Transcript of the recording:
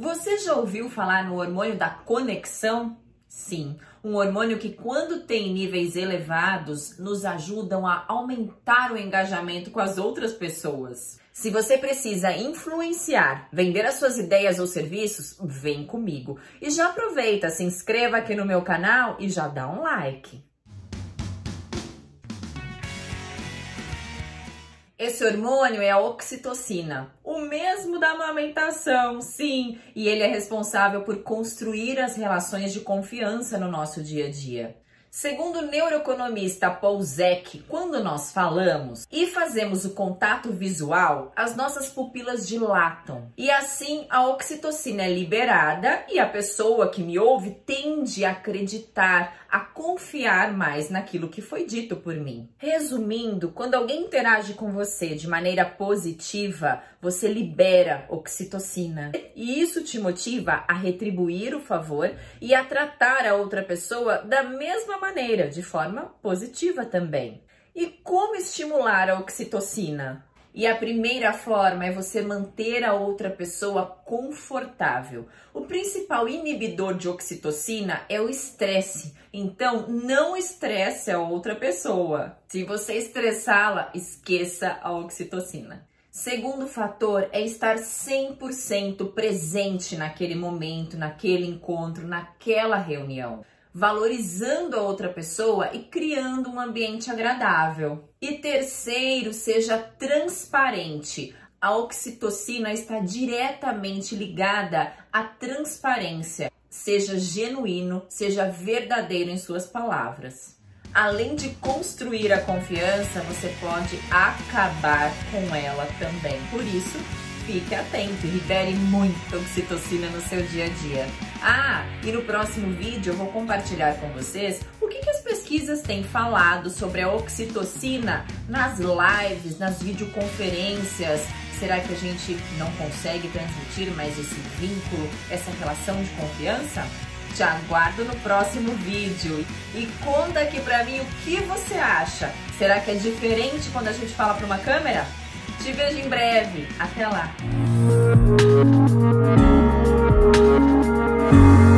Você já ouviu falar no hormônio da conexão? Sim, um hormônio que, quando tem níveis elevados, nos ajudam a aumentar o engajamento com as outras pessoas. Se você precisa influenciar, vender as suas ideias ou serviços, vem comigo. E já aproveita, se inscreva aqui no meu canal e já dá um like. Esse hormônio é a oxitocina, o mesmo da amamentação, sim, e ele é responsável por construir as relações de confiança no nosso dia a dia. Segundo o neuroeconomista Paul quando nós falamos e fazemos o contato visual, as nossas pupilas dilatam. E assim a oxitocina é liberada e a pessoa que me ouve tende a acreditar, a confiar mais naquilo que foi dito por mim. Resumindo, quando alguém interage com você de maneira positiva, você libera oxitocina. E isso te motiva a retribuir o favor e a tratar a outra pessoa da mesma maneira, de forma positiva também. E como estimular a oxitocina? E a primeira forma é você manter a outra pessoa confortável. O principal inibidor de oxitocina é o estresse. Então, não estresse a outra pessoa. Se você estressá-la, esqueça a oxitocina. Segundo fator é estar 100% presente naquele momento, naquele encontro, naquela reunião valorizando a outra pessoa e criando um ambiente agradável. E terceiro, seja transparente. A oxitocina está diretamente ligada à transparência. Seja genuíno, seja verdadeiro em suas palavras. Além de construir a confiança, você pode acabar com ela também. Por isso, fique atento e libere muita oxitocina no seu dia a dia. Ah, e no próximo vídeo eu vou compartilhar com vocês o que, que as pesquisas têm falado sobre a oxitocina nas lives, nas videoconferências. Será que a gente não consegue transmitir mais esse vínculo, essa relação de confiança? Te aguardo no próximo vídeo e conta aqui pra mim o que você acha. Será que é diferente quando a gente fala para uma câmera? Te vejo em breve. Até lá. you.